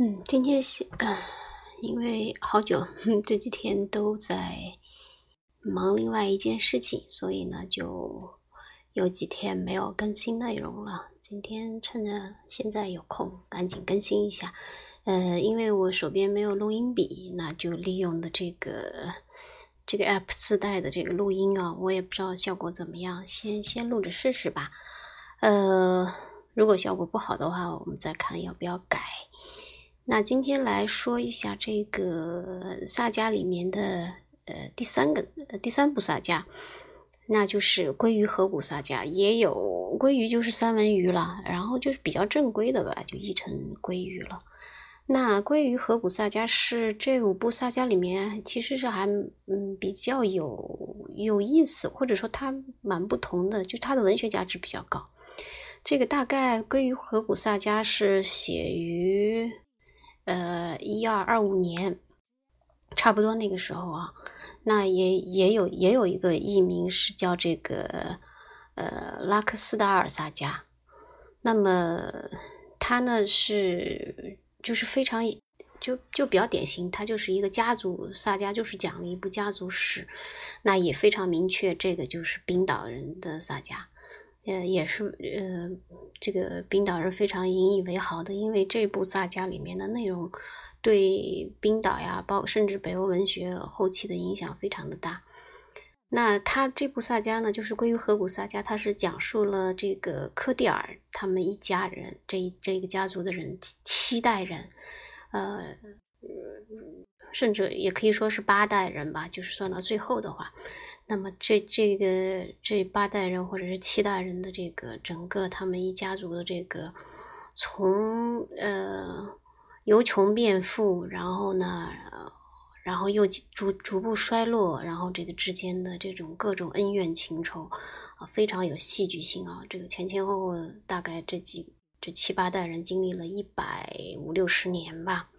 嗯，今天是，因为好久这几天都在忙另外一件事情，所以呢，就有几天没有更新内容了。今天趁着现在有空，赶紧更新一下。呃，因为我手边没有录音笔，那就利用的这个这个 app 自带的这个录音啊，我也不知道效果怎么样，先先录着试试吧。呃，如果效果不好的话，我们再看要不要改。那今天来说一下这个萨迦里面的呃第三个呃第三部萨迦，那就是鲑鱼河谷萨迦，也有鲑鱼就是三文鱼了，然后就是比较正规的吧，就译成鲑鱼了。那鲑鱼河谷萨迦是这五部萨迦里面其实是还嗯比较有有意思，或者说它蛮不同的，就它的文学价值比较高。这个大概鲑鱼河谷萨迦是写于。呃，一二二五年，差不多那个时候啊，那也也有也有一个译名是叫这个呃拉克斯达尔萨迦，那么他呢是就是非常就就比较典型，他就是一个家族萨迦，就是讲了一部家族史，那也非常明确，这个就是冰岛人的萨迦。呃，也是呃，这个冰岛人非常引以为豪的，因为这部萨迦里面的内容对冰岛呀，包括甚至北欧文学后期的影响非常的大。那他这部萨迦呢，就是归于河谷萨迦，他是讲述了这个科蒂尔他们一家人这一这个家族的人七七代人，呃，甚至也可以说是八代人吧，就是算到最后的话。那么这这个这八代人或者是七代人的这个整个他们一家族的这个从呃由穷变富，然后呢，然后又逐逐步衰落，然后这个之间的这种各种恩怨情仇啊，非常有戏剧性啊。这个前前后后大概这几这七八代人经历了一百五六十年吧。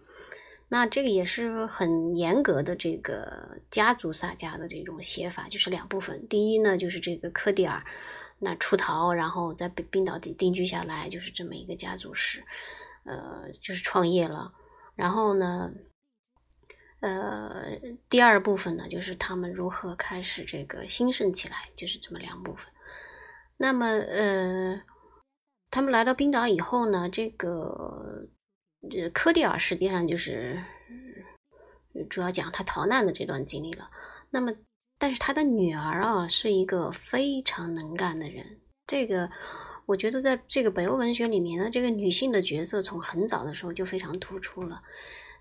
那这个也是很严格的这个家族萨迦的这种写法，就是两部分。第一呢，就是这个科蒂尔那出逃，然后在冰冰岛定定居下来，就是这么一个家族史，呃，就是创业了。然后呢，呃，第二部分呢，就是他们如何开始这个兴盛起来，就是这么两部分。那么，呃，他们来到冰岛以后呢，这个。这科蒂尔实际上就是主要讲他逃难的这段经历了。那么，但是他的女儿啊，是一个非常能干的人。这个我觉得，在这个北欧文学里面呢，这个女性的角色从很早的时候就非常突出了。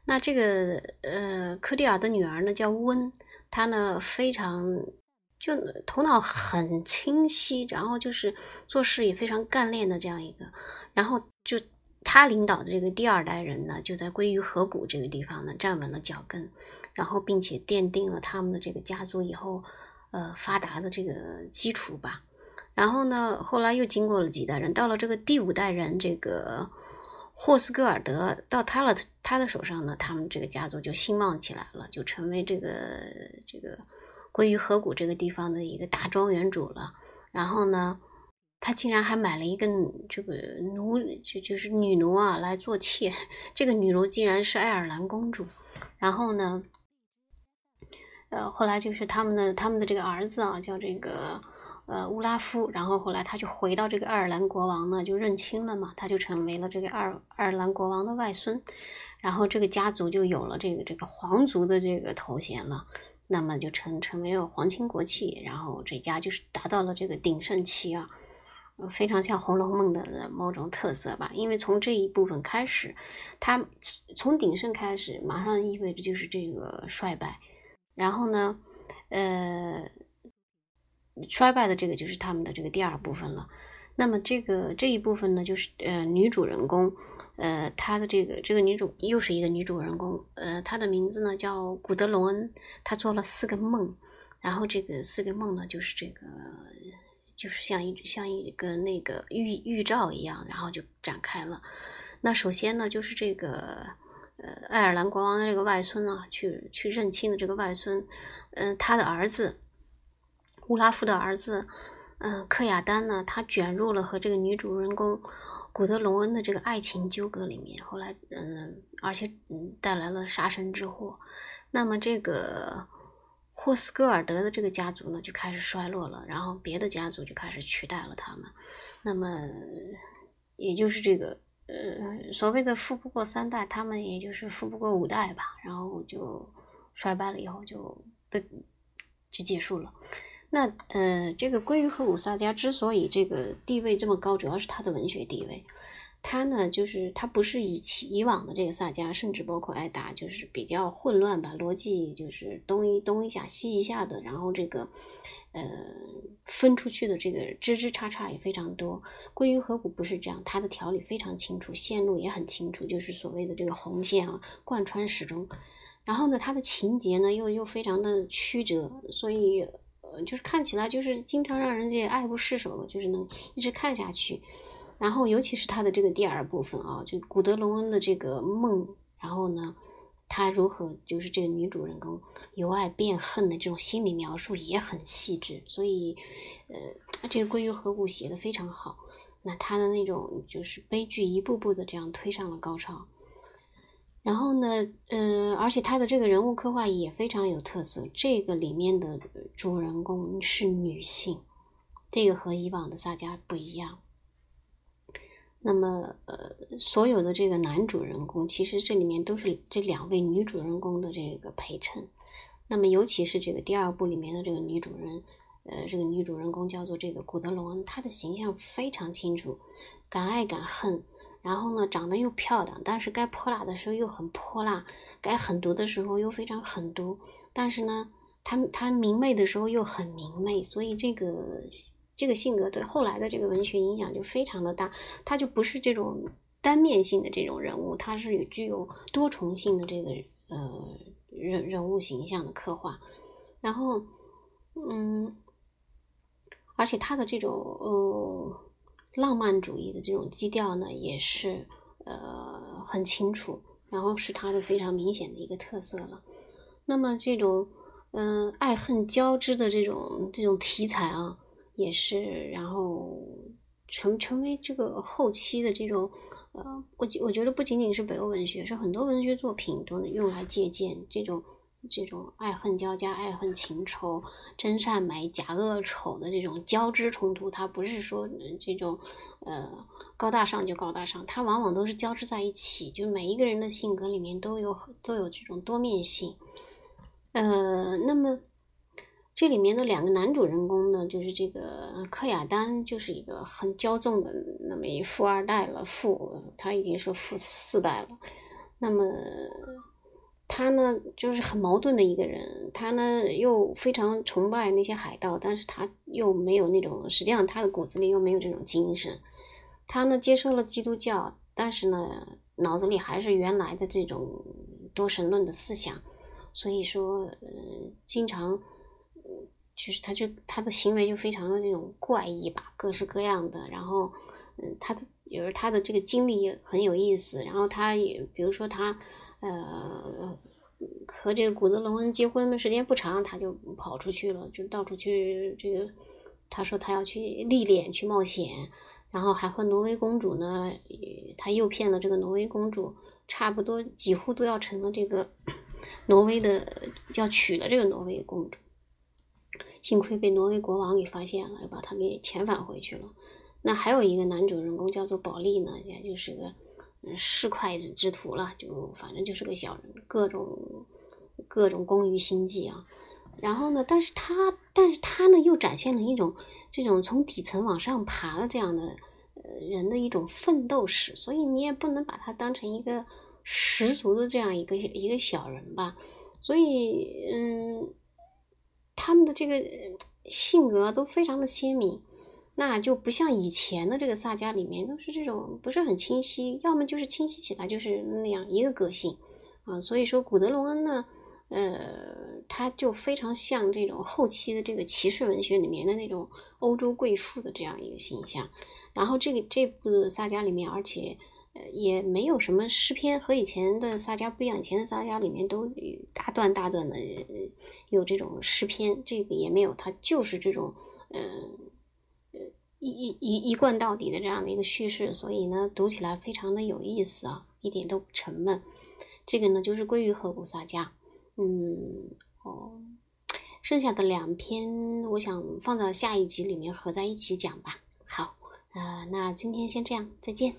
那这个呃，科蒂尔的女儿呢叫温，她呢非常就头脑很清晰，然后就是做事也非常干练的这样一个，然后就。他领导的这个第二代人呢，就在鲑鱼河谷这个地方呢站稳了脚跟，然后并且奠定了他们的这个家族以后呃发达的这个基础吧。然后呢，后来又经过了几代人，到了这个第五代人这个霍斯戈尔德到他了他的手上呢，他们这个家族就兴旺起来了，就成为这个这个鲑鱼河谷这个地方的一个大庄园主了。然后呢。他竟然还买了一个这个奴，就就是女奴啊来做妾。这个女奴竟然是爱尔兰公主。然后呢，呃，后来就是他们的他们的这个儿子啊，叫这个呃乌拉夫。然后后来他就回到这个爱尔兰国王呢，就认亲了嘛，他就成为了这个爱尔爱尔兰国王的外孙。然后这个家族就有了这个这个皇族的这个头衔了。那么就成成为了皇亲国戚。然后这家就是达到了这个鼎盛期啊。非常像《红楼梦》的某种特色吧，因为从这一部分开始，它从鼎盛开始，马上意味着就是这个衰败。然后呢，呃，衰败的这个就是他们的这个第二部分了。那么这个这一部分呢，就是呃女主人公，呃她的这个这个女主又是一个女主人公，呃她的名字呢叫古德隆恩，她做了四个梦，然后这个四个梦呢就是这个。就是像一像一个那个预预兆一样，然后就展开了。那首先呢，就是这个呃爱尔兰国王的这个外孙啊，去去认亲的这个外孙，嗯，他的儿子乌拉夫的儿子，嗯，克亚丹呢，他卷入了和这个女主人公古德隆恩的这个爱情纠葛里面，后来嗯，而且嗯带来了杀身之祸。那么这个霍斯戈尔德的这个家族呢，就开始衰落了，然后别的家族就开始取代了他们。那么也就是这个呃所谓的富不过三代，他们也就是富不过五代吧，然后就衰败了以后就被就结束了。那呃，这个鲑鱼和五萨家之所以这个地位这么高，主要是他的文学地位。他呢，就是他不是以其以往的这个萨迦，甚至包括艾达，就是比较混乱吧，逻辑就是东一东一下西一下的，然后这个呃分出去的这个枝枝叉叉也非常多。归于河谷不是这样，它的条理非常清楚，线路也很清楚，就是所谓的这个红线啊，贯穿始终。然后呢，它的情节呢又又非常的曲折，所以。呃，就是看起来就是经常让人家爱不释手的，就是能一直看下去。然后，尤其是他的这个第二部分啊，就古德隆恩的这个梦，然后呢，他如何就是这个女主人公由爱变恨的这种心理描述也很细致。所以，呃，这个归于河谷写的非常好。那他的那种就是悲剧一步步的这样推上了高潮。然后呢，嗯，而且他的这个人物刻画也非常有特色。这个里面的主人公是女性，这个和以往的萨迦不一样。那么，呃，所有的这个男主人公，其实这里面都是这两位女主人公的这个陪衬。那么，尤其是这个第二部里面的这个女主人，呃，这个女主人公叫做这个古德隆，她的形象非常清楚，敢爱敢恨。然后呢，长得又漂亮，但是该泼辣的时候又很泼辣，该狠毒的时候又非常狠毒。但是呢，她她明媚的时候又很明媚，所以这个这个性格对后来的这个文学影响就非常的大。他就不是这种单面性的这种人物，他是有具有多重性的这个呃人人物形象的刻画。然后，嗯，而且他的这种呃。浪漫主义的这种基调呢，也是呃很清楚，然后是他的非常明显的一个特色了。那么这种嗯爱恨交织的这种这种题材啊，也是然后成成为这个后期的这种呃，我我觉得不仅仅是北欧文学，是很多文学作品都用来借鉴这种。这种爱恨交加、爱恨情仇、真善美、假恶丑的这种交织冲突，它不是说这种呃高大上就高大上，它往往都是交织在一起。就每一个人的性格里面都有都有这种多面性。呃，那么这里面的两个男主人公呢，就是这个柯亚丹，就是一个很骄纵的那么一富二代了，富他已经是富四代了。那么。他呢，就是很矛盾的一个人。他呢，又非常崇拜那些海盗，但是他又没有那种，实际上他的骨子里又没有这种精神。他呢，接受了基督教，但是呢，脑子里还是原来的这种多神论的思想。所以说，呃，经常，就是他就他的行为就非常的那种怪异吧，各式各样的。然后，嗯，他的有时他的这个经历也很有意思。然后他也，比如说他。呃，和这个古德隆恩结婚的时间不长，他就跑出去了，就到处去这个。他说他要去历练，去冒险，然后还和挪威公主呢，他诱骗了这个挪威公主，差不多几乎都要成了这个 挪威的，要娶了这个挪威公主。幸亏被挪威国王给发现了，又把他给遣返回去了。那还有一个男主人公叫做保利呢，也就是个。是刽子之徒了，就反正就是个小人，各种各种工于心计啊。然后呢，但是他但是他呢又展现了一种这种从底层往上爬的这样的呃人的一种奋斗史，所以你也不能把他当成一个十足的这样一个一个小人吧。所以嗯，他们的这个性格都非常的鲜明。那就不像以前的这个萨迦里面都是这种不是很清晰，要么就是清晰起来就是那样一个个性啊。所以说古德隆恩呢，呃，他就非常像这种后期的这个骑士文学里面的那种欧洲贵妇的这样一个形象。然后这个这部萨迦里面，而且也没有什么诗篇，和以前的萨迦不一样。以前的萨迦里面都大段大段的有这种诗篇，这个也没有，它就是这种嗯。一一一一贯到底的这样的一个叙事，所以呢，读起来非常的有意思啊，一点都不沉闷。这个呢，就是鲑鱼和乌萨迦，嗯，哦，剩下的两篇，我想放到下一集里面合在一起讲吧。好，呃，那今天先这样，再见。